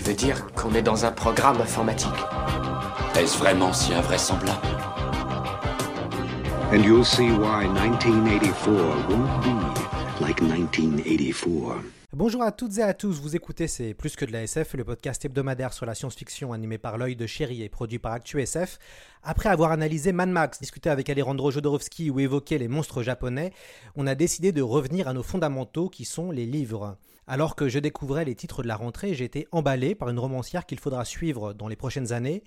Tu veux dire qu'on est dans un programme informatique Est-ce vraiment si invraisemblable And you'll see why 1984 won't be like 1984. Bonjour à toutes et à tous, vous écoutez C'est plus que de la SF, le podcast hebdomadaire sur la science-fiction animé par l'œil de chéri et produit par ActuSF. Après avoir analysé Mad Max, discuté avec Alejandro Jodorowsky ou évoqué les monstres japonais, on a décidé de revenir à nos fondamentaux qui sont les livres. Alors que je découvrais les titres de la rentrée, j'ai été emballé par une romancière qu'il faudra suivre dans les prochaines années.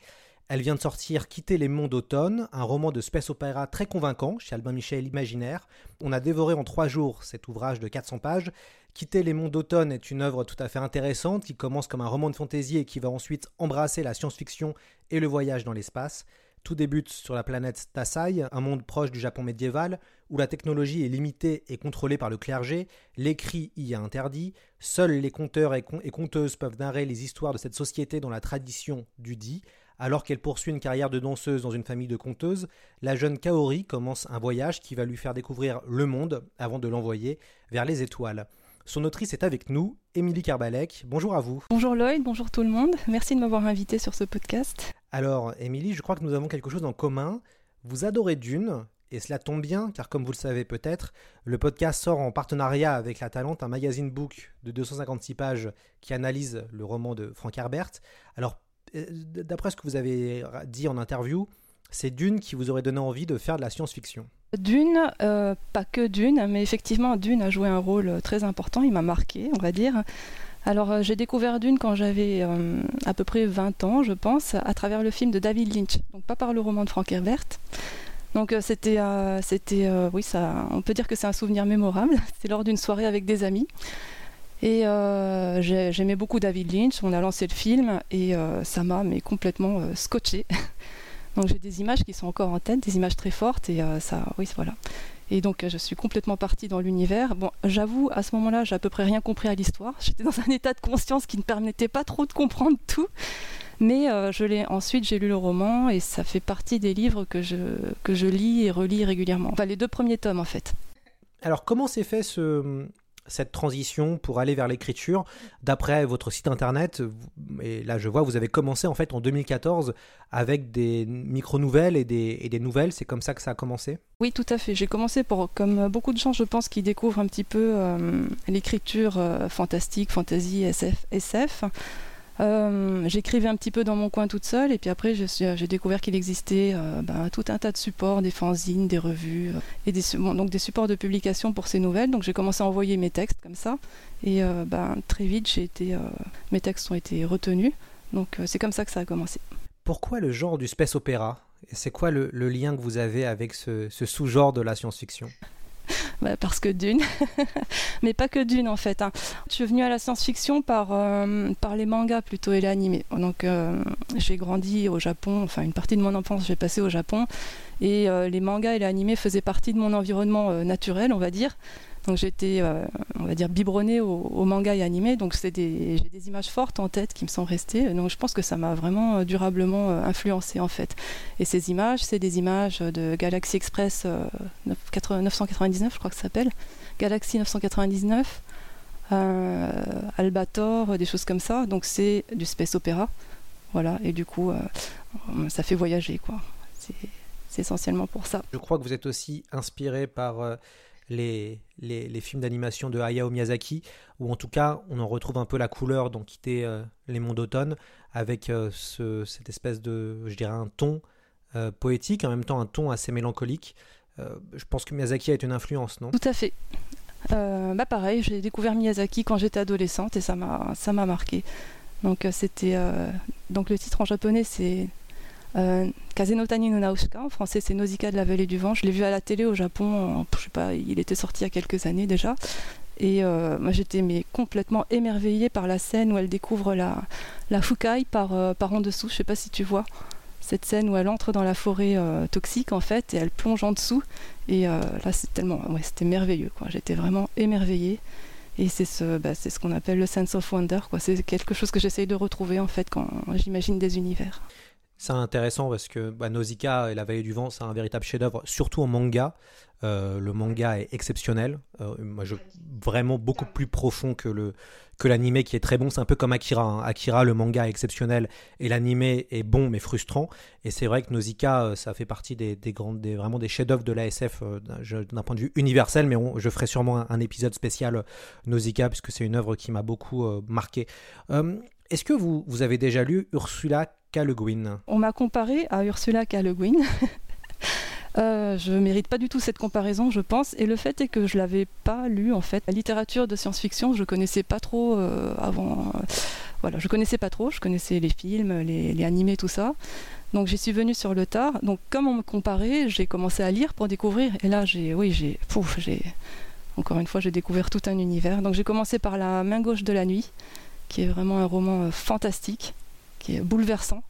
Elle vient de sortir Quitter les monts d'automne, un roman de space opéra très convaincant chez Albin Michel Imaginaire. On a dévoré en trois jours cet ouvrage de 400 pages. Quitter les monts d'automne est une œuvre tout à fait intéressante qui commence comme un roman de fantaisie et qui va ensuite embrasser la science-fiction et le voyage dans l'espace. Tout débute sur la planète Tassai, un monde proche du Japon médiéval, où la technologie est limitée et contrôlée par le clergé, l'écrit y est interdit, seuls les conteurs et, con- et conteuses peuvent narrer les histoires de cette société dans la tradition du dit. Alors qu'elle poursuit une carrière de danseuse dans une famille de conteuses, la jeune Kaori commence un voyage qui va lui faire découvrir le monde avant de l'envoyer vers les étoiles. Son autrice est avec nous, Émilie Carbalec. Bonjour à vous. Bonjour Lloyd, bonjour tout le monde. Merci de m'avoir invité sur ce podcast. Alors, Émilie, je crois que nous avons quelque chose en commun. Vous adorez Dune, et cela tombe bien, car comme vous le savez peut-être, le podcast sort en partenariat avec La Talente, un magazine book de 256 pages qui analyse le roman de Frank Herbert. Alors, euh, d'après ce que vous avez dit en interview, c'est Dune qui vous aurait donné envie de faire de la science-fiction. Dune, euh, pas que Dune, mais effectivement Dune a joué un rôle euh, très important, il m'a marqué, on va dire. Alors euh, j'ai découvert Dune quand j'avais euh, à peu près 20 ans, je pense, à travers le film de David Lynch, donc pas par le roman de Frank Herbert. Donc euh, c'était, c'était, oui, ça, on peut dire que c'est un souvenir mémorable. C'était lors d'une soirée avec des amis. Et j'ai- j'aimais beaucoup David Lynch. On a lancé le film et ça m'a mais complètement scotché. Donc j'ai des images qui sont encore en tête, des images très fortes et ça, oui, voilà. Et donc euh, je suis complètement partie dans l'univers. Bon, j'avoue, à ce moment-là, j'ai à peu près rien compris à l'histoire. J'étais dans un état de conscience qui ne permettait pas trop de comprendre tout. Mais euh, je l'ai ensuite, j'ai lu le roman et ça fait partie des livres que je, que je lis et relis régulièrement. Enfin, les deux premiers tomes en fait. Alors, comment s'est fait ce, cette transition pour aller vers l'écriture D'après votre site internet, et là je vois, vous avez commencé en fait en 2014 avec des micro-nouvelles et des, et des nouvelles. C'est comme ça que ça a commencé? Oui, tout à fait. J'ai commencé pour, comme beaucoup de gens, je pense, qui découvrent un petit peu euh, l'écriture euh, fantastique, fantasy, SF. SF. Euh, J'écrivais un petit peu dans mon coin toute seule, et puis après, j'ai découvert qu'il existait euh, ben, tout un tas de supports, des fanzines, des revues, euh, et des, donc des supports de publication pour ces nouvelles. Donc j'ai commencé à envoyer mes textes comme ça, et ben, très vite, mes textes ont été retenus. Donc c'est comme ça que ça a commencé. Pourquoi le genre du space opéra? C'est quoi le, lien que vous avez avec ce sous-genre de la science-fiction? Bah, parce que Dune, mais pas que Dune en fait. hein. Je suis venue à la science-fiction par, euh, par les mangas plutôt et les animés. Donc euh, j'ai grandi au Japon, enfin une partie de mon enfance j'ai passé au Japon, et euh, les mangas et les animés faisaient partie de mon environnement naturel, on va dire. Donc j'étais, euh, on va dire, biberonnée au, manga et animé, donc c'est des, j'ai des images fortes en tête qui me sont restées. Donc je pense que ça m'a vraiment euh, durablement euh, influencée en fait. Et ces images, c'est des images de Galaxy Express euh, 9- 80 999, je crois que ça s'appelle. Galaxy 999, euh, Albator, des choses comme ça. Donc c'est du space opéra. Voilà, et du coup, ça fait voyager, quoi. C'est, essentiellement pour ça. Je crois que vous êtes aussi inspiré par les, les, films d'animation de Hayao Miyazaki, où en tout cas on en retrouve un peu la couleur dans Quitter euh, les monts d'automne, avec euh, ce- cette espèce de, je dirais, un ton euh, poétique, en même temps un ton assez mélancolique. Je pense que Miyazaki a été une influence, non? Tout à fait. Bah pareil, j'ai découvert Miyazaki quand j'étais adolescente et ça m'a marqué. Donc c'était donc le titre en japonais c'est euh, Kazenotani no Nausicaa. En français c'est Nausicaa de la vallée du vent. Je l'ai vu à la télé au Japon. je sais pas, il était sorti il y a quelques années déjà. Et euh, moi j'étais complètement émerveillée par la scène où elle découvre la, la Fukai par, euh, par en dessous. Je sais pas si tu vois cette scène où elle entre dans la forêt toxique en fait et elle plonge en dessous. Et là c'est tellement, ouais, c'était merveilleux. J'étais vraiment émerveillée. Et c'est ce, bah, c'est ce qu'on appelle le sense of wonder. C'est quelque chose que j'essaye de retrouver en fait quand j'imagine des univers. C'est intéressant parce que bah, Nausicaa et la vallée du vent, c'est un véritable chef-d'œuvre, surtout en manga. Euh, le manga est exceptionnel, euh, vraiment beaucoup plus profond que le que l'animé qui est très bon. C'est un peu comme Akira. hein. Akira, le manga est exceptionnel et l'animé est bon mais frustrant. Et c'est vrai que Nausicaa, euh, ça fait partie des, des grandes, des, vraiment des chefs-d'œuvre de l'ASF d'un point de vue universel. Mais je ferai sûrement un, épisode spécial Nausicaa puisque c'est une œuvre qui m'a beaucoup marqué. Est-ce que vous, vous avez déjà lu Ursula On m'a comparé à Ursula K. Le Guin. Euh, je mérite pas du tout cette comparaison, je pense. Et le fait est que je l'avais pas lu en fait. La littérature de science-fiction, je connaissais pas trop euh, avant. euh, voilà, je connaissais pas trop. Je connaissais les films, les, les animés, tout ça. Donc j'y suis venue sur le tard. Donc comme on me comparait, j'ai commencé à lire pour découvrir. Et là, j'ai, oui, j'ai, pouf, j'ai. Encore une fois, j'ai découvert tout un univers. Donc j'ai commencé par La main gauche de la nuit, qui est vraiment un roman euh, fantastique, qui est bouleversant.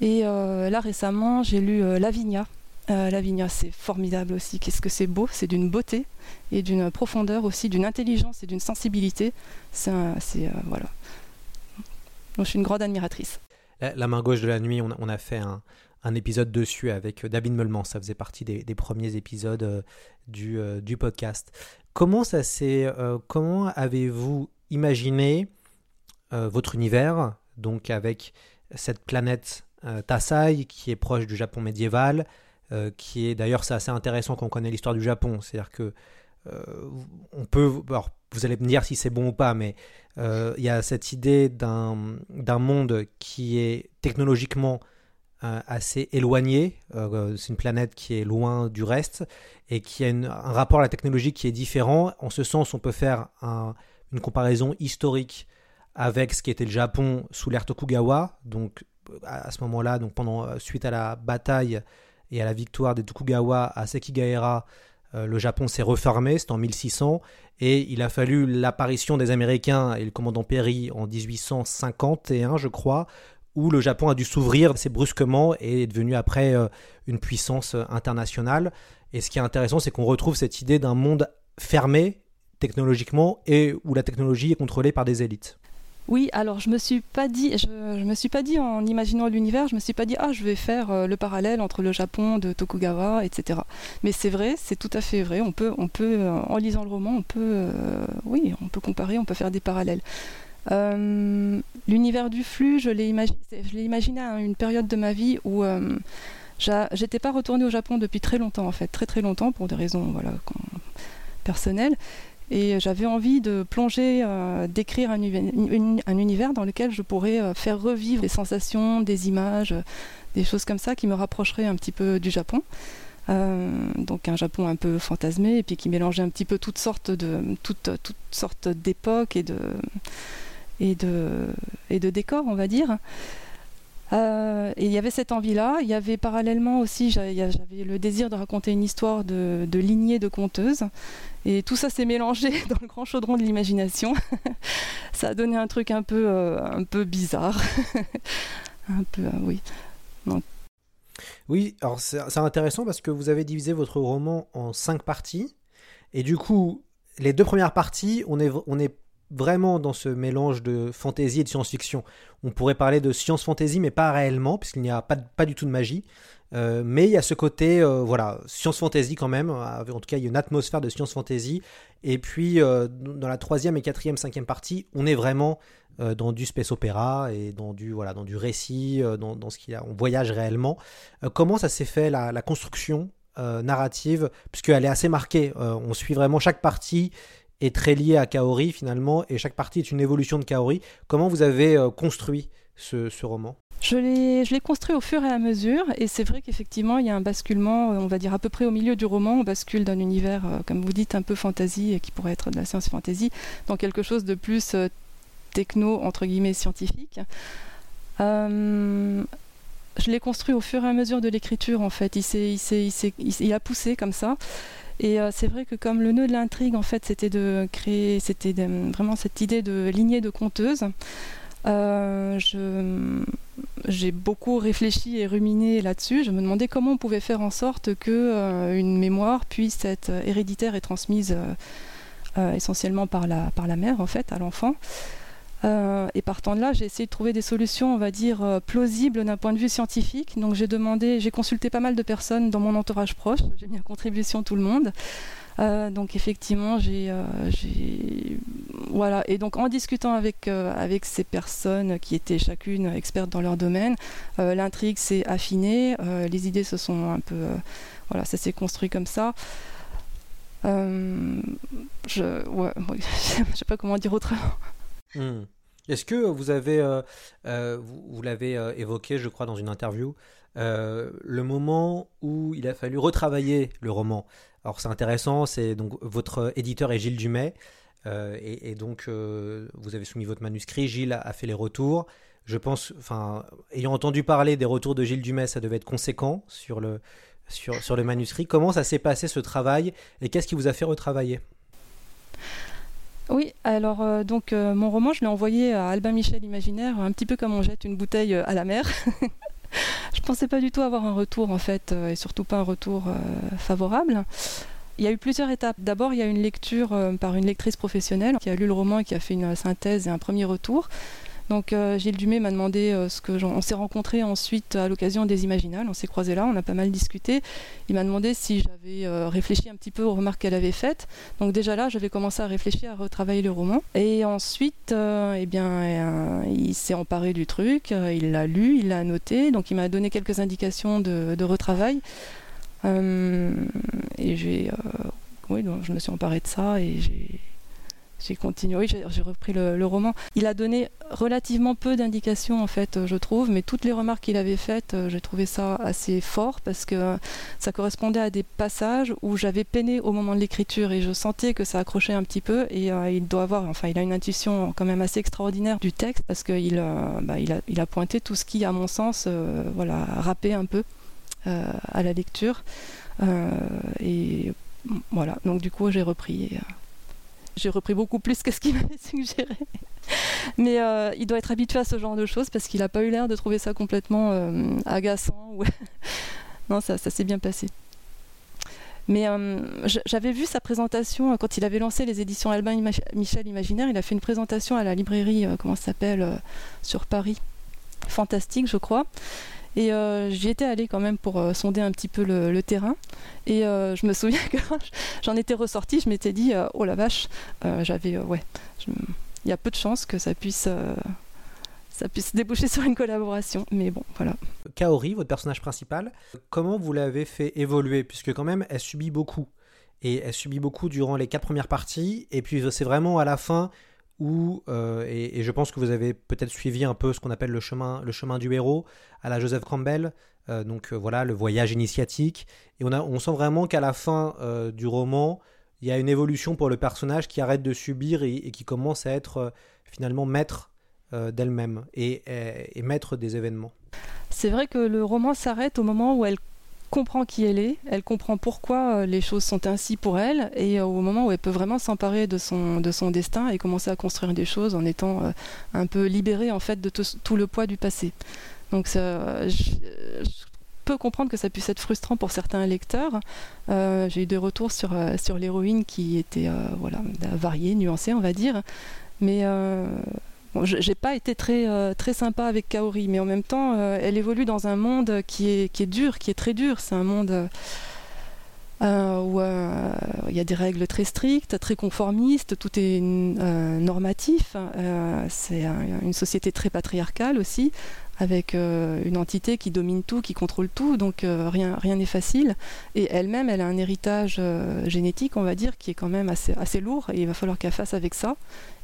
Et euh, là récemment, j'ai lu euh, Lavinia. Euh, Lavinia, c'est formidable aussi. Qu'est-ce que c'est beau C'est d'une beauté et d'une profondeur aussi, d'une intelligence et d'une sensibilité. C'est, euh, voilà. Donc, je suis une grande admiratrice. La, La main gauche de la nuit, on a, fait un, épisode dessus avec David Meulman. Ça faisait partie des, premiers épisodes du, podcast. Comment ça s'est, comment avez-vous imaginé votre univers, donc avec cette planète euh, Tassai qui est proche du Japon médiéval, euh, qui est d'ailleurs c'est assez intéressant quand on connaît l'histoire du Japon, c'est-à-dire que euh, on peut, alors, vous allez me dire si c'est bon ou pas, mais il y a cette idée d'un monde qui est technologiquement assez éloigné. C'est une planète qui est loin du reste et qui a un rapport à la technologie qui est différent. En ce sens, on peut faire un- une comparaison historique avec ce qui était le Japon sous l'ère Tokugawa. Donc à, ce moment-là, donc pendant euh, suite à la bataille et à la victoire des Tokugawa à Sekigaera, euh, le Japon s'est refermé, c'était en 1600, et il a fallu l'apparition des Américains et le commandant Perry en 1851, je crois, où le Japon a dû s'ouvrir assez brusquement et est devenu après euh, une puissance euh, internationale. Et ce qui est intéressant, c'est qu'on retrouve cette idée d'un monde fermé technologiquement et où la technologie est contrôlée par des élites. Oui, alors je me suis pas dit, je, me suis pas dit en imaginant l'univers, je me suis pas dit ah je vais faire euh, le parallèle entre le Japon de Tokugawa, etc. Mais c'est vrai, c'est tout à fait vrai. On peut, on peut, euh, en lisant le roman, on peut, euh, oui, on peut comparer, on peut faire des parallèles. L'univers du flux, je l'ai imaginé à une période de ma vie où j'étais pas retournée au Japon depuis très longtemps en fait, très très longtemps pour des raisons voilà personnelles. Et j'avais envie de plonger, euh, d'écrire un, univers dans lequel je pourrais euh, faire revivre des sensations, des images, des choses comme ça qui me rapprocheraient un petit peu du Japon. Euh, donc un Japon un peu fantasmé et qui mélangeait un petit peu toutes sortes de d'époques et de décors, on va dire. Euh, et il y avait cette envie-là. Il y avait parallèlement aussi, j'a- j'avais le désir de raconter une histoire de, lignée de conteuses. Et tout ça s'est mélangé dans le grand chaudron de l'imagination. ça a donné un truc un peu, euh, un peu bizarre. un peu, euh, oui. Oui, alors c'est intéressant parce que vous avez divisé votre roman en cinq parties. Et du coup, les deux premières parties, on est, on est vraiment dans ce mélange de fantasy et de science-fiction. On pourrait parler de science-fantasy, mais pas réellement, puisqu'il n'y a pas, du tout de magie. Euh, mais il y a ce côté, euh, voilà, science-fantasy quand même. En tout cas, il y a une atmosphère de science-fantasy. Et puis, euh, dans la troisième et quatrième, cinquième partie, on est vraiment euh, dans du space opéra et dans du, voilà, dans du récit, euh, dans, ce qu'il a. On voyage réellement. Euh, comment ça s'est fait la, la construction euh, narrative, puisqu'elle est assez marquée. Euh, on suit vraiment chaque partie est très liée à Kaori finalement, et chaque partie est une évolution de Kaori. Comment vous avez euh, construit ce, ce roman? Je l'ai, construit au fur et à mesure, et c'est vrai qu'effectivement, il y a un basculement, euh, on va dire à peu près au milieu du roman, on bascule d'un univers, euh, comme vous dites, un peu fantasy, et qui pourrait être de la science-fantasy, dans quelque chose de plus techno, entre guillemets, scientifique. Je l'ai construit au fur et à mesure de l'écriture, en fait. Il, il, il, il a poussé comme ça. Et c'est vrai que comme le nœud de l'intrigue, en fait, c'était de créer, c'était vraiment cette idée de lignée de conteuses. j'ai beaucoup réfléchi et ruminé là-dessus. Je me demandais comment on pouvait faire en sorte que une mémoire puisse être héréditaire et transmise essentiellement par la, par la mère, en fait, à l'enfant. Euh, et partant de là, j'ai essayé de trouver des solutions, on va dire, euh, plausibles d'un point de vue scientifique. Donc j'ai demandé, j'ai consulté pas mal de personnes dans mon entourage proche, j'ai mis en contribution tout le monde. Euh, donc effectivement, j'ai, voilà. Et donc en discutant avec avec ces personnes qui étaient chacune expertes dans leur domaine, l'intrigue s'est affinée, les idées se sont un peu, voilà, ça s'est construit comme ça. je, ouais, je sais pas comment dire autrement. Hmm. Est-ce que vous avez, euh, euh, l'avez euh, évoqué, je crois, dans une interview, le moment où il a fallu retravailler le roman? Alors c'est intéressant, c'est donc votre éditeur est Gilles Dumay, et, donc vous avez soumis votre manuscrit, Gilles a, fait les retours. Je pense, ayant entendu parler des retours de Gilles Dumay, ça devait être conséquent sur le manuscrit. Comment ça s'est passé ce travail et qu'est-ce qui vous a fait retravailler? Oui, alors euh, donc euh, mon roman, je l'ai envoyé à Albin Michel Imaginaire, un petit peu comme on jette une bouteille euh, à la mer. je pensais pas du tout avoir un retour en fait, et surtout pas un retour favorable. Il y a eu plusieurs étapes. D'abord, il y a une lecture par une lectrice professionnelle qui a lu le roman et qui a fait une synthèse et un premier retour. Donc euh, Gilles Dumay m'a demandé euh, ce que on s'est rencontrés ensuite à l'occasion des Imaginales, on s'est croisés là, on a pas mal discuté. Il m'a demandé si j'avais euh, réfléchi un petit peu aux remarques qu'elle avait faites. Donc déjà là, j'avais commencé à réfléchir à retravailler le roman. Et ensuite, eh bien, il s'est emparé du truc, il l'a lu, il l'a noté, donc il m'a donné quelques indications de, retravail. et j'ai, oui, donc je me suis emparé de ça et j'ai j'ai continué, j'ai repris le, roman. Il a donné relativement peu d'indications en fait, je trouve, mais toutes les remarques qu'il avait faites, euh, j'ai trouvé ça assez fort parce que ça correspondait à des passages où j'avais peiné au moment de l'écriture et je sentais que ça accrochait un petit peu et euh, il doit avoir, enfin, il a une intuition quand même assez extraordinaire du texte parce qu'il euh, bah, il a, pointé tout ce qui, à mon sens, voilà, râpait un peu à la lecture et voilà. Donc du coup, j'ai repris. J'ai repris beaucoup plus que ce qu'il m'avait suggéré. Mais euh, il doit être habitué à ce genre de choses parce qu'il n'a pas eu l'air de trouver ça complètement euh, agaçant. non, ça, s'est bien passé. Mais euh, j'avais vu sa présentation quand il avait lancé les éditions Albin Michel Imaginaire. Il a fait une présentation à la librairie, comment ça s'appelle, sur Paris. Fantastique, je crois. Et euh, j'y étais allée quand même pour euh, sonder un petit peu le, terrain. Et euh, je me souviens que j'en étais ressortie, je m'étais dit, oh la vache, j'avais, ouais, il y a peu de chances que ça puisse, ça puisse déboucher sur une collaboration. Mais bon, voilà. Kaori, votre personnage principal, comment vous l'avez fait évoluer? Puisque quand même, elle subit beaucoup. Et elle subit beaucoup durant les quatre premières parties. Et puis c'est vraiment à la fin où, euh, et, je pense que vous avez peut-être suivi un peu ce qu'on appelle le chemin, le chemin du héros à la Joseph Campbell, euh, donc euh, voilà, le voyage initiatique, et on, a, on sent vraiment qu'à la fin du roman, il y a une évolution pour le personnage qui arrête de subir et, qui commence à être finalement maître d'elle-même et, et maître des événements. C'est vrai que le roman s'arrête au moment où elle comprend qui elle est, elle comprend pourquoi euh, les choses sont ainsi pour elle, et euh, au moment où elle peut vraiment s'emparer de son, de son destin et commencer à construire des choses en étant euh, un peu libérée en fait de tout, le poids du passé. Donc ça, je, peux comprendre que ça puisse être frustrant pour certains lecteurs. J'ai eu des retours sur, sur l'héroïne qui étaient voilà, variés, nuancés on va dire, mais Bon, j'ai pas été très, euh, très sympa avec Kaori, mais en même temps, euh, elle évolue dans un monde qui est, qui est dur, qui est très dur. C'est un monde euh, où il y a des règles très strictes, très conformistes, tout est normatif. C'est une société très patriarcale aussi, avec euh, une entité qui domine tout, qui contrôle tout, donc euh, rien rien n'est facile. Et elle-même, elle a un héritage euh, génétique, on va dire, qui est quand même assez, lourd, et il va falloir qu'elle fasse avec ça,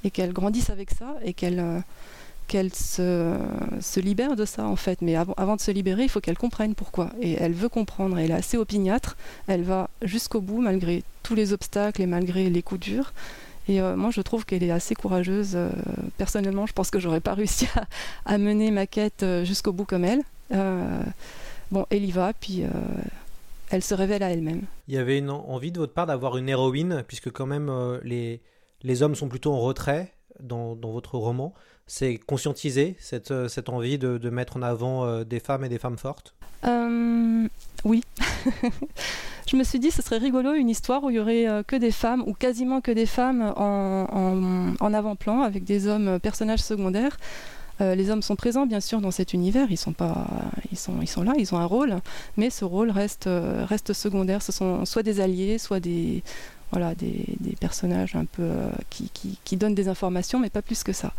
et qu'elle grandisse avec ça, et qu'elle se, libère de ça en fait. Mais avant de se libérer, il faut qu'elle comprenne pourquoi. Et elle veut comprendre, elle est assez opiniâtre, elle va jusqu'au bout malgré tous les obstacles et malgré les coups durs. Et euh, moi, je trouve qu'elle est assez courageuse. Euh, personnellement, je pense que j'aurais pas réussi à, mener ma quête euh, jusqu'au bout comme elle. bon, elle y va, puis elle se révèle à elle-même. Il y avait une envie de votre part d'avoir une héroïne, puisque quand même les, les hommes sont plutôt en retrait dans, dans votre roman. C'est conscientiser cette, cette envie de, de mettre en avant des femmes et des femmes fortes? Euh, oui. je me suis dit ce serait rigolo une histoire où il y aurait euh, que des femmes ou quasiment que des femmes en, avant-plan avec des hommes euh, personnages secondaires. Euh, les hommes sont présents bien sûr dans cet univers, ils sont pas, ils sont, ils sont là, ils ont un rôle, mais ce rôle reste, reste secondaire. Ce sont soit des alliés, soit des, voilà, des, personnages un peu qui, qui, qui donnent des informations, mais pas plus que ça.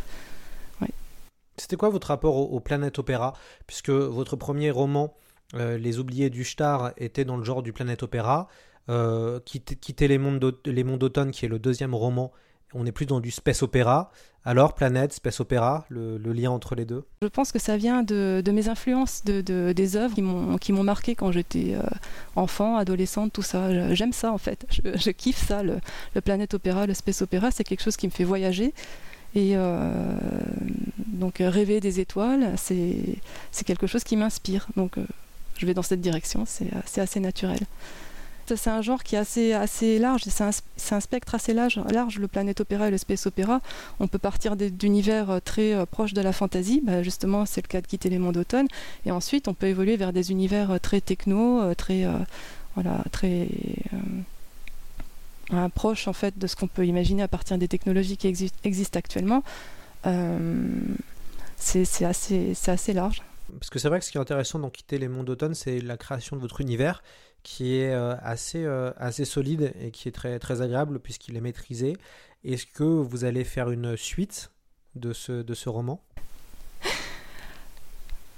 C'était quoi votre rapport au, au Planète Opéra? Puisque votre premier roman, Les Oubliés du Star, était dans le genre du Planète Opéra. Euh, quitter, les mondes d'automne, qui est le deuxième roman, on est plus dans du space opéra. Alors, Planète, space opéra, le, lien entre les deux? Je pense que ça vient de, mes influences, de, de- des œuvres qui m'ont marqué quand j'étais euh, enfant, adolescente, tout ça. J'aime ça en fait. Je, kiffe ça, le, planète opéra, le space opéra, c'est quelque chose qui me fait voyager. Et euh, donc euh, rêver des étoiles, c'est quelque chose qui m'inspire. Donc euh, je vais dans cette direction, c'est c'est assez naturel. C'est un genre qui est assez, large, c'est un, spectre assez large, le planète opéra et le space opéra. On peut partir d'univers euh, très euh, proches de la fantasy, bah, justement c'est le cas de quitter les mondes d'automne, et ensuite on peut évoluer vers des univers euh, très techno, euh, très, euh, euh, euh, proches en fait de ce qu'on peut imaginer à partir des technologies qui exi- existent actuellement. Euh, c'est assez large. Parce que c'est vrai que ce qui est intéressant dans Quitter les mondes d'automne, c'est la création de votre univers qui est euh, assez, euh, assez solide et qui est très, très agréable puisqu'il est maîtrisé. Est-ce que vous allez faire une suite de ce, de ce roman?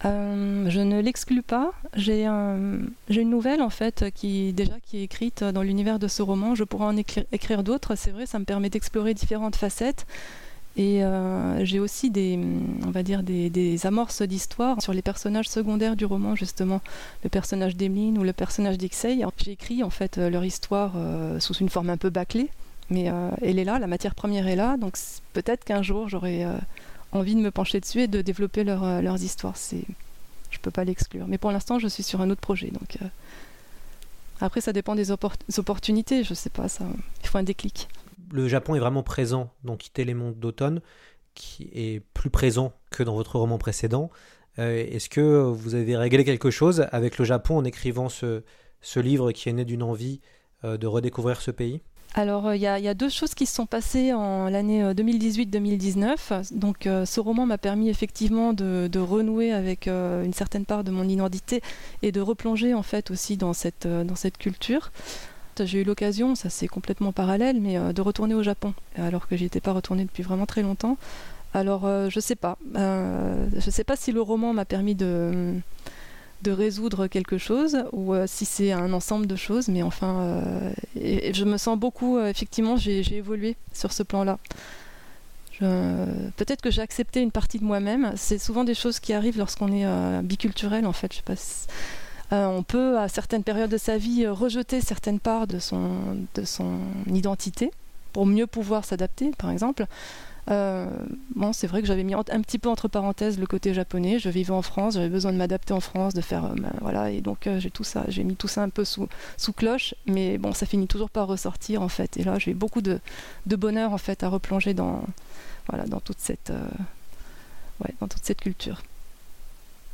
Euh, je ne l'exclus pas. J'ai un- j'ai une nouvelle en fait qui déjà qui est écrite dans l'univers de ce roman. Je pourrais en écri- écrire d'autres. C'est vrai, ça me permet d'explorer différentes facettes. Et euh, j'ai aussi des, on va dire des, des amorces d'histoire sur les personnages secondaires du roman justement, le personnage d'Emeline ou le personnage d'Ixey. J'ai écrit en fait euh, leur histoire euh, sous une forme un peu bâclée, mais elle est là, la matière première est là. Donc peut-être qu'un jour j'aurai envie de me pencher dessus et de développer leur, leurs histoires. C'est, je peux pas l'exclure. Mais pour l'instant, je suis sur un autre projet. Donc après, ça dépend des, des opportunités. Je sais pas, ça. Il faut un déclic. Le Japon est vraiment présent dans Quitter les mondes d'automne, qui est plus présent que dans votre roman précédent. Euh, Est-ce que vous avez réglé quelque chose avec le Japon en écrivant ce, ce livre qui est né d'une envie euh, de redécouvrir ce pays? Alors, euh, il y, a- deux choses qui se sont passées en l'année euh, 2018-2019. Donc, ce roman m'a permis effectivement de, de renouer avec une certaine part de mon identité et de replonger en fait aussi dans cette, dans cette culture. J'ai eu l'occasion, ça c'est complètement parallèle, mais euh, de retourner au Japon, alors que j'y étais pas retournée depuis vraiment très longtemps. Alors, euh, je sais pas. Euh, je sais pas si le roman m'a permis de de résoudre quelque chose ou si c'est un ensemble de choses mais enfin je me sens beaucoup effectivement j'ai évolué sur ce plan là peut-être que j'ai accepté une partie de moi-même c'est souvent des choses qui arrivent lorsqu'on est biculturel en fait je sais pas euh, on peut à certaines périodes de sa vie euh, rejeter certaines parts de son, de son identité pour mieux pouvoir s'adapter par exemple euh, bon, c'est vrai que j'avais mis un petit peu entre parenthèses le côté japonais. Je vivais en France, j'avais besoin de m'adapter en France, de faire, voilà, et donc j'ai tout ça, j'ai mis tout ça un peu sous, sous cloche, mais bon, ça finit toujours par ressortir en fait. Et là, j'ai beaucoup de, de bonheur en fait à replonger dans, voilà, dans toute cette, ouais, dans toute cette culture.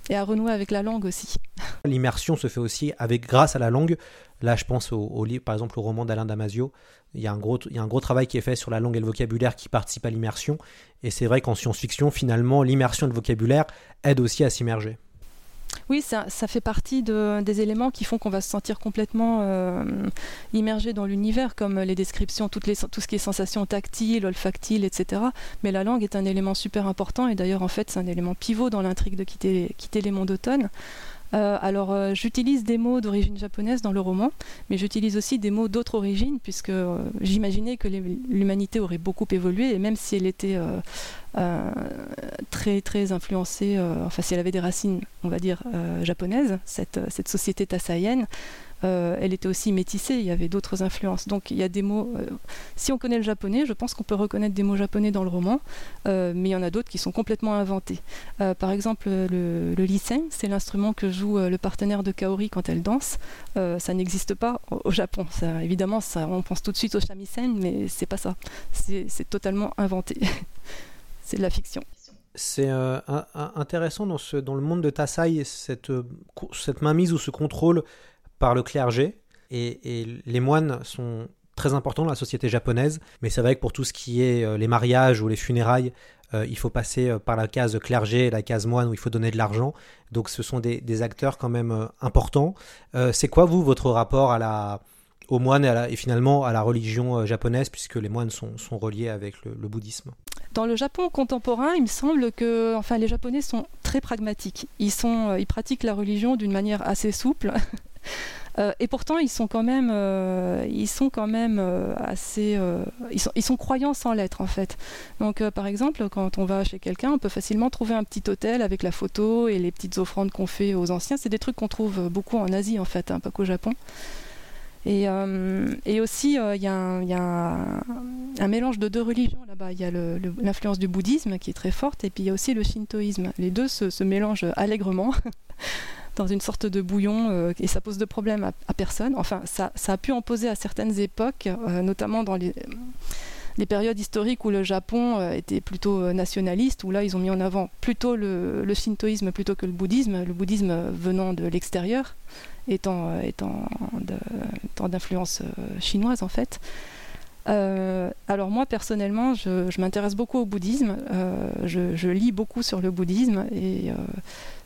Et à renouer avec la langue aussi. L'immersion se fait aussi avec grâce à la langue. Là, je pense au, au par exemple, au roman d'Alain Damasio. Il y, a un gros, il y a un gros travail qui est fait sur la langue et le vocabulaire qui participe à l'immersion. Et c'est vrai qu'en science-fiction, finalement, l'immersion et le vocabulaire aident aussi à s'immerger. Oui, ça, fait partie de- des éléments qui font qu'on va se sentir complètement euh, immergé dans l'univers, comme les descriptions, tout ce qui est sensations tactiles, olfactiles, etc. Mais la langue est un élément super important et d'ailleurs, en fait, c'est un élément pivot dans l'intrigue de quitter, quitter les monts d'automne. Euh, alors, euh, j'utilise des mots d'origine japonaise dans le roman, mais j'utilise aussi des mots d'autres origines, puisque euh, j'imaginais que l'humanité aurait beaucoup évolué, et même si elle était très très influencée, enfin si elle avait des racines, on va dire, japonaises, cette, cette société tassaïenne, euh, elle était aussi métissée, il y avait d'autres influences. Donc il y a des mots, euh, si on connaît le japonais, je pense qu'on peut reconnaître des mots japonais dans le roman, euh, mais il y en a d'autres qui sont complètement inventés. par exemple, le, le c'est l'instrument que joue le partenaire de Kaori quand elle danse. ça n'existe pas au, Japon. Évidemment, on pense tout de suite au shamisen, mais c'est pas ça. C'est totalement inventé. c'est de la fiction. C'est intéressant dans, le monde de Tassai, cette mainmise ou ce contrôle par le clergé. Et, les moines sont très importants dans la société japonaise. Mais c'est vrai que pour tout ce qui est euh, les mariages ou les funérailles, euh, il faut passer euh, par la case clergé la case moine où il faut donner de l'argent. Donc ce sont des, acteurs quand même importants. c'est quoi, vous, votre rapport à la, aux moines et, finalement à la religion japonaise, puisque les moines sont, reliés avec le, le, bouddhisme? Dans le Japon contemporain, il me semble que enfin, les Japonais sont très pragmatiques. Ils, sont, ils pratiquent la religion d'une manière assez souple. Euh, et pourtant, ils sont quand même, euh, ils sont quand même euh, assez, ils sont, ils, sont, croyants sans l'être en fait. Donc, par exemple, quand on va chez quelqu'un, on peut facilement trouver un petit hôtel avec la photo et les petites offrandes qu'on fait aux anciens. C'est des trucs qu'on trouve beaucoup en Asie en fait, hein, pas qu'au Japon. Et, aussi, il y a, un, mélange de deux religions là-bas. Il y a l'influence du bouddhisme qui est très forte, et puis il y a aussi le shintoïsme. Les deux se mélangent allègrement. dans une sorte de bouillon euh, et ça pose de problème à, personne. Enfin, ça, ça, a pu en poser à certaines époques, euh, notamment dans les, périodes historiques où le Japon euh, était plutôt nationaliste, où là ils ont mis en avant plutôt le, le shintoïsme plutôt que le bouddhisme, le bouddhisme venant de l'extérieur, étant, étant d'influence chinoise en fait. Alors moi personnellement, je, m'intéresse beaucoup au bouddhisme, je, je, lis beaucoup sur le bouddhisme et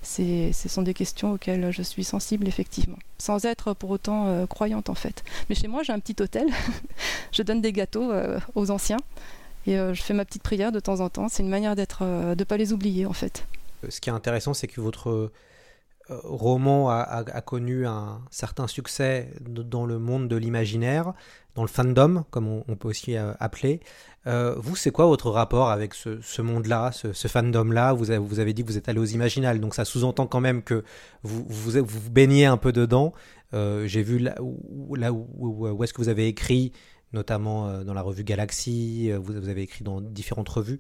ce sont des questions auxquelles je suis sensible effectivement, sans être pour autant euh, croyante en fait. Mais chez moi j'ai un petit hôtel, je donne des gâteaux euh, aux anciens et euh, je fais ma petite prière de temps en temps. C'est une manière d'être, de ne pas les oublier en fait. Ce qui est intéressant, c'est que votre roman a, connu un certain succès dans le monde de l'imaginaire, dans le fandom, comme on, peut aussi appeler. Euh, vous, c'est quoi votre rapport avec ce, monde-là, ce, fandom-là? Vous, vous, avez dit que vous êtes allé aux Imaginales, donc ça sous-entend quand même que vous vous, baignez un peu dedans. Euh, j'ai vu là, où, est-ce que vous avez écrit, notamment euh, dans la revue Galaxy, vous, avez écrit dans différentes revues,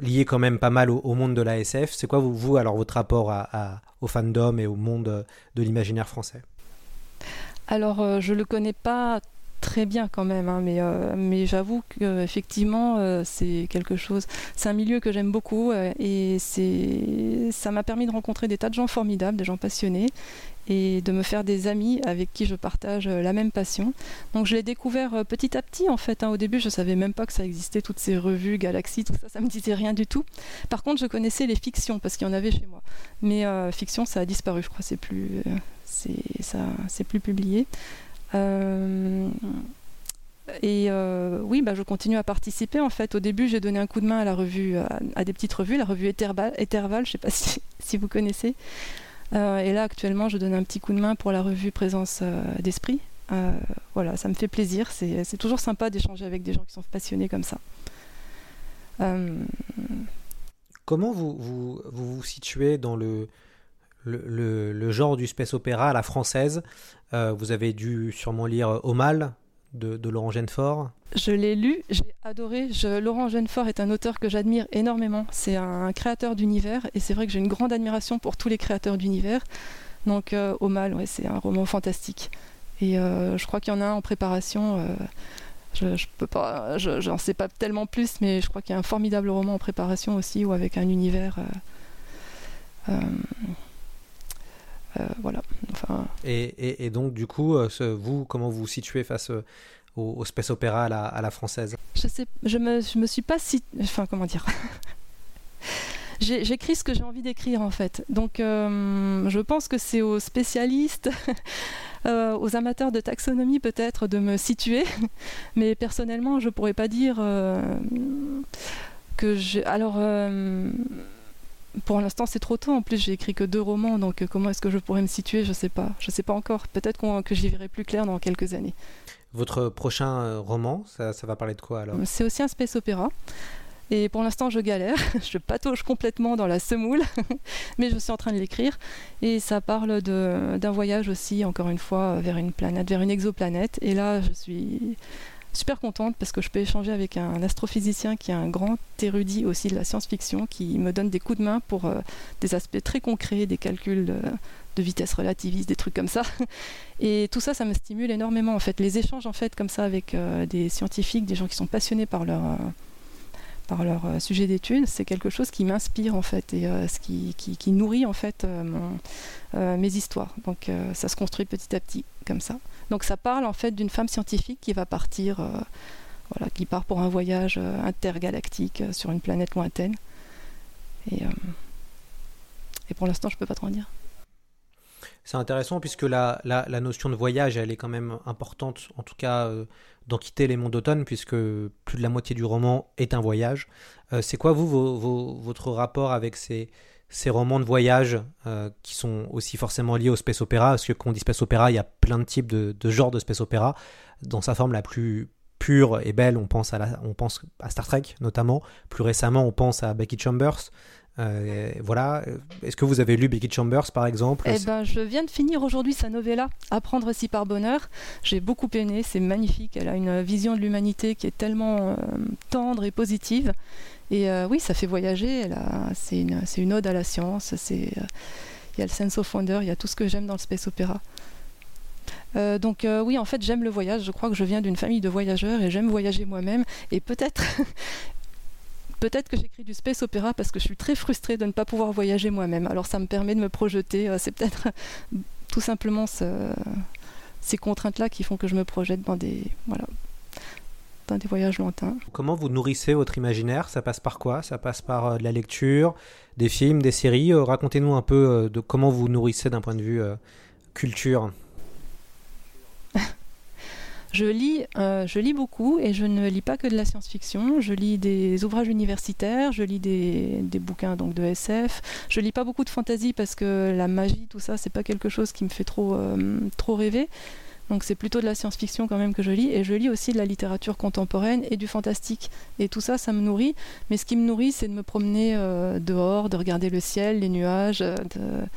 liées quand même pas mal au, monde de la SF. C'est quoi, vous, alors, votre rapport à, au fandom et au monde de l'imaginaire français? Alors, je ne le connais pas très bien quand même, hein, mais, euh, mais j'avoue qu'effectivement, euh, c'est quelque chose. C'est un milieu que j'aime beaucoup euh, et c'est, ça m'a permis de rencontrer des tas de gens formidables, des gens passionnés et de me faire des amis avec qui je partage la même passion. Donc je l'ai découvert petit à petit en fait. Hein. Au début, je savais même pas que ça existait, toutes ces revues, Galaxy, tout ça, ça me disait rien du tout. Par contre, je connaissais les fictions parce qu'il y en avait chez moi. Mais fiction, ça a disparu, je crois. C'est plus, c'est ça, c'est plus publié. Euh, et euh, oui, bah, je continue à participer. En fait, au début, j'ai donné un coup de main à la revue, à, des petites revues, la revue Etherval, je ne sais pas si, vous connaissez. Euh, et là, actuellement, je donne un petit coup de main pour la revue Présence d'Esprit. voilà, ça me fait plaisir. C'est toujours sympa d'échanger avec des gens qui sont passionnés comme ça. Comment vous, vous, vous situez dans le, le, genre du space opéra la française. Euh, vous avez dû sûrement lire Au mal de, Laurent Genefort. Je l'ai lu, j'ai adoré. Laurent Genefort est un auteur que j'admire énormément. C'est un créateur d'univers et c'est vrai que j'ai une grande admiration pour tous les créateurs d'univers. Donc euh, Au mal, c'est un roman fantastique. Et euh, je crois qu'il y en a un en préparation. je, je pas, j'en sais pas tellement plus, mais je crois qu'il y a un formidable roman en préparation aussi, ou avec un univers. Euh, voilà. Enfin... Et, donc, du coup, euh, vous, comment vous vous situez face euh, au, space opéra à la, française? Je sais, je me, je me suis pas si, enfin, comment dire? J'écris ce que j'ai envie d'écrire en fait. Donc je pense que c'est aux spécialistes, aux amateurs de taxonomie peut-être de me situer. Mais personnellement, je pourrais pas dire que j'ai. Alors pour l'instant, c'est trop tôt. En plus, j'ai écrit que deux romans, donc euh, comment est-ce que je pourrais me situer Je sais pas. Je sais pas encore. Peut-être que j'y verrai plus clair dans quelques années. Votre prochain euh, roman, ça, va parler de quoi alors? C'est aussi un space opéra. Et pour l'instant, je galère, je patauge complètement dans la semoule, mais je suis en train de l'écrire. Et ça parle d'un voyage aussi, encore une fois, vers une planète, vers une exoplanète. Et là, je suis super contente parce que je peux échanger avec un astrophysicien qui est un grand érudit aussi de la science-fiction, qui me donne des coups de main pour euh, des aspects très concrets, des calculs de, vitesse relativiste, des trucs comme ça. Et tout ça, ça me stimule énormément en fait. Les échanges en fait comme ça avec euh, des scientifiques, des gens qui sont passionnés par leur euh, par leur sujet d'étude, c'est quelque chose qui m'inspire en fait et ce qui, qui, nourrit en fait mes histoires. Donc ça se construit petit à petit comme ça. Donc ça parle en fait d'une femme scientifique qui va partir, voilà, qui part pour un voyage intergalactique sur une planète lointaine. Et, pour l'instant, je peux pas trop en dire. C'est intéressant puisque la, la, notion de voyage, elle est quand même importante, en tout cas d'en quitter les monts d'automne, puisque plus de la moitié du roman est un voyage. Euh, c'est quoi, vous, votre rapport avec ces, ces romans de voyage euh, qui sont aussi forcément liés au space opéra Parce que quand on dit space opéra, il y a plein de types de, genres de space opéra. Dans sa forme la plus pure et belle, on pense à Star Trek notamment. Plus récemment, on pense à Becky Chambers. Euh, voilà. Est-ce que vous avez lu Becky Chambers par exemple? Eh ben, je viens de finir aujourd'hui sa novella Apprendre si par bonheur. J'ai beaucoup aimé, c'est magnifique. Elle a une vision de l'humanité qui est tellement euh, tendre et positive. Et euh, oui, ça fait voyager. C'est une, une, ode à la science. Il y a le sense of wonder, il y a tout ce que j'aime dans le space opéra. donc oui, en fait, j'aime le voyage. Je crois que je viens d'une famille de voyageurs et j'aime voyager moi-même. Et peut-être Peut-être que j'écris du space opéra parce que je suis très frustrée de ne pas pouvoir voyager moi-même. Alors ça me permet de me projeter. Euh, c'est peut-être tout simplement ces contraintes-là qui font que je me projette dans des, voilà, dans des voyages lointains. Comment vous nourrissez votre imaginaire? Ça passe par quoi? Ça passe par euh, de la lecture, des films, des séries? Euh, Racontez-nous un peu de comment vous nourrissez d'un point de vue culture. Je lis, euh, je lis beaucoup et je ne lis pas que de la science-fiction. Je lis des ouvrages universitaires, je lis des, bouquins donc de SF. Je lis pas beaucoup de fantasy parce que la magie, tout ça, c'est pas quelque chose qui me fait trop, euh, trop rêver. Donc c'est plutôt de la science-fiction quand même que je lis. Et je lis aussi de la littérature contemporaine et du fantastique. Et tout ça, ça me nourrit. Mais ce qui me nourrit, c'est de me promener euh, dehors, de regarder le ciel, les nuages, de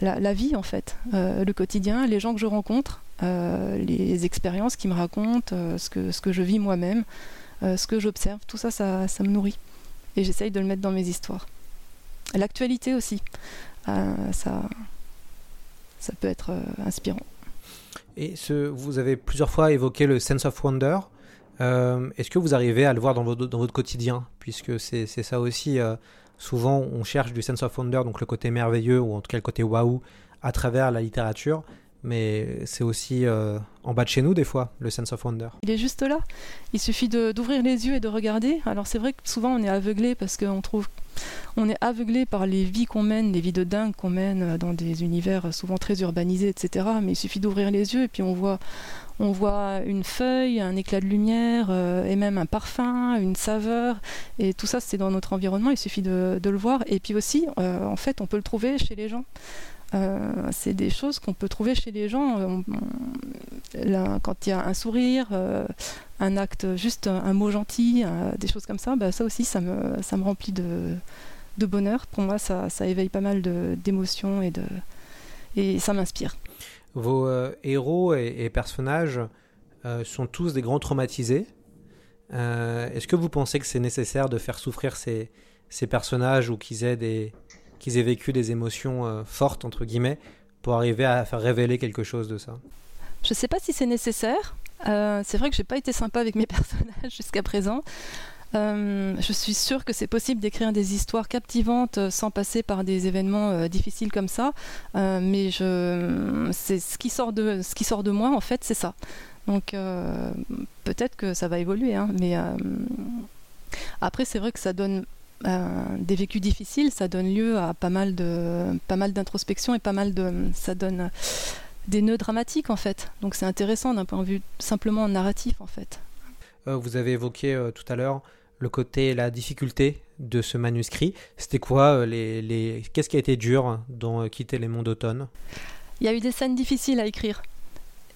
la, vie en fait, le quotidien, les gens que je rencontre, les expériences qui me racontent, euh, ce, que, ce que je vis moi-même, ce que j'observe, tout ça, ça, ça, me nourrit. Et j'essaye de le mettre dans mes histoires. L'actualité aussi, ça, ça peut être inspirant. Et ce, vous avez plusieurs fois évoqué le sense of wonder. Est-ce que vous arrivez à le voir dans dans votre quotidien? Puisque c'est ça aussi souvent on cherche du sense of wonder, donc le côté merveilleux ou en tout cas le côté waouh à travers la littérature. Mais c'est aussi euh, en bas de chez nous des fois, le sense of wonder. Il est juste là. Il suffit d'ouvrir les yeux et de regarder. Alors c'est vrai que souvent on est aveuglé parce qu'on trouve on est aveuglé par les vies qu'on mène, les vies de dingue qu'on mène dans des univers souvent très urbanisés, etc. Mais il suffit d'ouvrir les yeux et puis on voit, on voit une feuille, un éclat de lumière euh, et même un parfum, une saveur. Et tout ça, c'est dans notre environnement, il suffit de, le voir. Et puis aussi, euh, en fait, on peut le trouver chez les gens. Euh, c'est des choses qu'on peut trouver chez les gens. quand il y a un sourire, un acte, juste un, mot gentil, des choses comme ça, bah, ça aussi, ça me, ça me remplit de, de bonheur. Pour moi, ça, ça éveille pas mal d'émotions et, et ça m'inspire. Vos euh, héros et, personnages euh, sont tous des grands traumatisés. Euh, est-ce que vous pensez que c'est nécessaire de faire souffrir ces, ces personnages ou qu'ils aient, des, qu'ils aient vécu des émotions fortes, entre guillemets, pour arriver à faire révéler quelque chose de ça Je ne sais pas si c'est nécessaire. c'est vrai que j'ai pas été sympa avec mes personnages jusqu'à présent. Euh, je suis sûre que c'est possible d'écrire des histoires captivantes euh, sans passer par des événements euh, difficiles comme ça, mais je, c'est ce qui sort de ce qui sort de moi en fait, c'est ça. Donc peut-être que ça va évoluer, hein, mais après c'est vrai que ça donne des vécus difficiles, ça donne lieu à pas mal de pas mal d'introspection et pas mal de ça donne des nœuds dramatiques en fait. Donc c'est intéressant d'un point de vue simplement narratif en fait. vous avez évoqué tout à l'heure le côté, la difficulté de ce manuscrit. C'était quoi euh, les, les... Qu'est-ce qui a été dur dans euh, Quitter les monts d'automne? Il y a eu des scènes difficiles à écrire.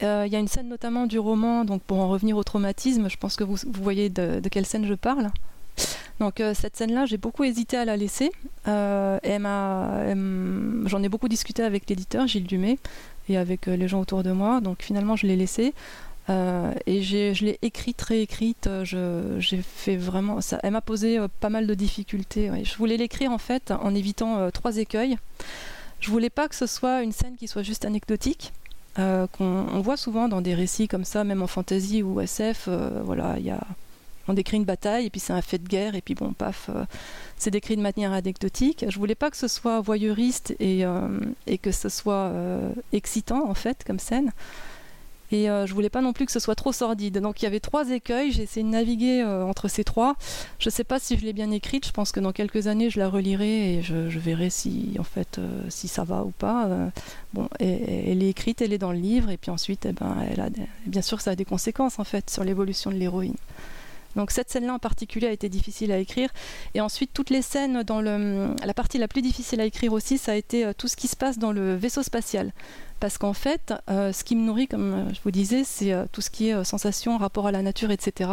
Euh, il y a une scène notamment du roman, donc pour en revenir au traumatisme, je pense que vous, vous voyez de, quelle scène je parle. Donc euh, cette scène-là, j'ai beaucoup hésité à la laisser. Euh, j'en ai beaucoup discuté avec l'éditeur Gilles Dumay et avec les gens autour de moi. Donc finalement, je l'ai laissée. et je l'ai écrite, réécrite. J'ai fait vraiment. Elle m'a posé pas mal de difficultés. Je voulais l'écrire en fait en évitant trois écueils. Je voulais pas que ce soit une scène qui soit juste anecdotique. qu'on voit souvent dans des récits comme ça, même en fantasy ou SF. voilà, il y a on décrit une bataille et puis c'est un fait de guerre et puis bon paf euh, c'est décrit de manière anecdotique. Je voulais pas que ce soit voyeuriste et, euh, et que ce soit euh, excitant en fait comme scène. Et je voulais pas non plus que ce soit trop sordide. Donc il y avait trois écueils. J'ai essayé de naviguer entre ces trois. Je sais pas si je l'ai bien écrite. Je pense que dans quelques années je la relirai et je, verrai si en fait si ça va ou pas. Bon elle est écrite elle est dans le livre. Et puis ensuite eh ben elle a bien sûr ça a des conséquences en fait sur l'évolution de l'héroïne donc cette scène-là en particulier a été difficile à écrire. Et ensuite, toutes les scènes dans la partie la plus difficile à écrire aussi, ça a été euh, tout ce qui se passe dans le vaisseau spatial. Parce qu'en fait, euh, ce qui me nourrit, comme euh, je vous disais, c'est tout ce qui est sensation, rapport à la nature, etc.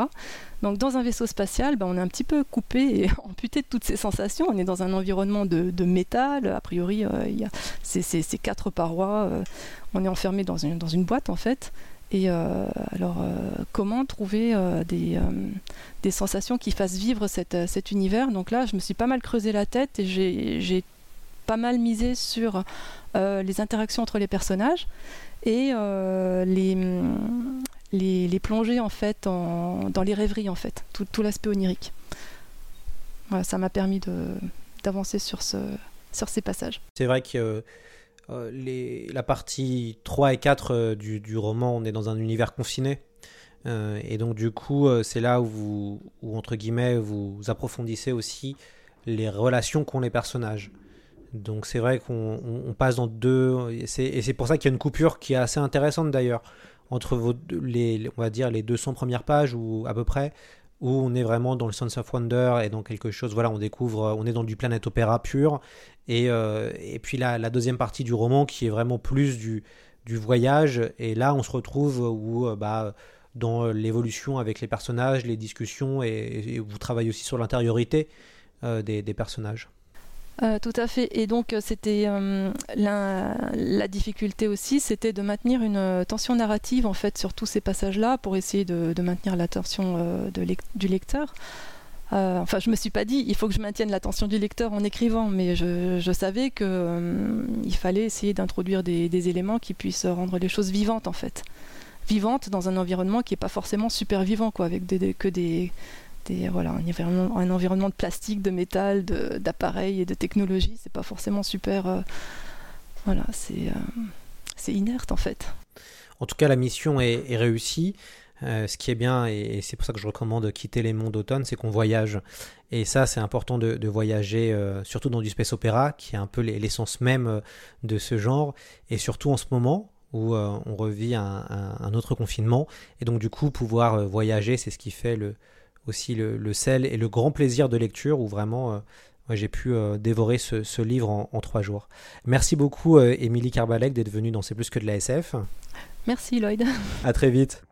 Donc dans un vaisseau spatial, ben, on est un petit peu coupé et amputé de toutes ces sensations. On est dans un environnement de, métal. A priori, il y a ces, quatre parois. on est enfermé dans une boîte, en fait. Et euh, alors, euh, comment trouver euh, des, sensations qui fassent vivre cet univers? Donc là, je me suis pas mal creusé la tête et j'ai pas mal misé sur les interactions entre les personnages et les, les, plongées en fait dans les rêveries en fait, tout, l'aspect onirique. Voilà, ça m'a permis d'avancer sur, sur ces passages. C'est vrai que euh, les, la partie 3 et 4 euh, du, roman, on est dans un univers confiné. Euh, et donc du coup, c'est là où, vous, entre guillemets, vous approfondissez aussi les relations qu'ont les personnages. Donc c'est vrai qu'on passe dans deux... Et c'est pour ça qu'il y a une coupure qui est assez intéressante d'ailleurs, entre vos, les, on va dire, les 200 premières pages, ou à peu près, où on est vraiment dans le Sense of Wonder et dans quelque chose, voilà, on découvre, on est dans du planète opéra pur, et, euh, et puis la, la, deuxième partie du roman qui est vraiment plus du, du voyage, et là on se retrouve où, euh, bah, dans l'évolution avec les personnages, les discussions, et, vous travaillez aussi sur l'intériorité euh, des, des personnages. Euh, tout à fait. Et donc, euh, c'était euh, la, difficulté aussi, c'était de maintenir une tension narrative en fait sur tous ces passages-là pour essayer de, maintenir l'attention du lecteur. enfin, je me suis pas dit, il faut que je maintienne l'attention du lecteur en écrivant, mais je, savais qu'il fallait essayer d'introduire des, éléments qui puissent rendre les choses vivantes en fait, vivantes dans un environnement qui est pas forcément super vivant, quoi, avec que des voilà, un, environnement, un environnement de plastique, de métal, d'appareils et de technologie. C'est pas forcément super. Euh, voilà, c'est euh, c'est inerte en fait. En tout cas, la mission est, réussie. Euh, ce qui est bien, et, c'est pour ça que je recommande quitter les mondes d'automne, c'est qu'on voyage. Et ça, c'est important de, voyager, surtout dans du space opéra, qui est un peu l'essence même de ce genre. Et surtout en ce moment, où on revit un, un, autre confinement. Et donc, du coup, pouvoir voyager, c'est ce qui fait le, aussi le, sel et le grand plaisir de lecture où vraiment euh, j'ai pu euh, dévorer ce, livre en, trois jours. Merci beaucoup euh, Émilie Carbalek d'être venue dans C'est plus que de la SF. Merci Lloyd. À très vite.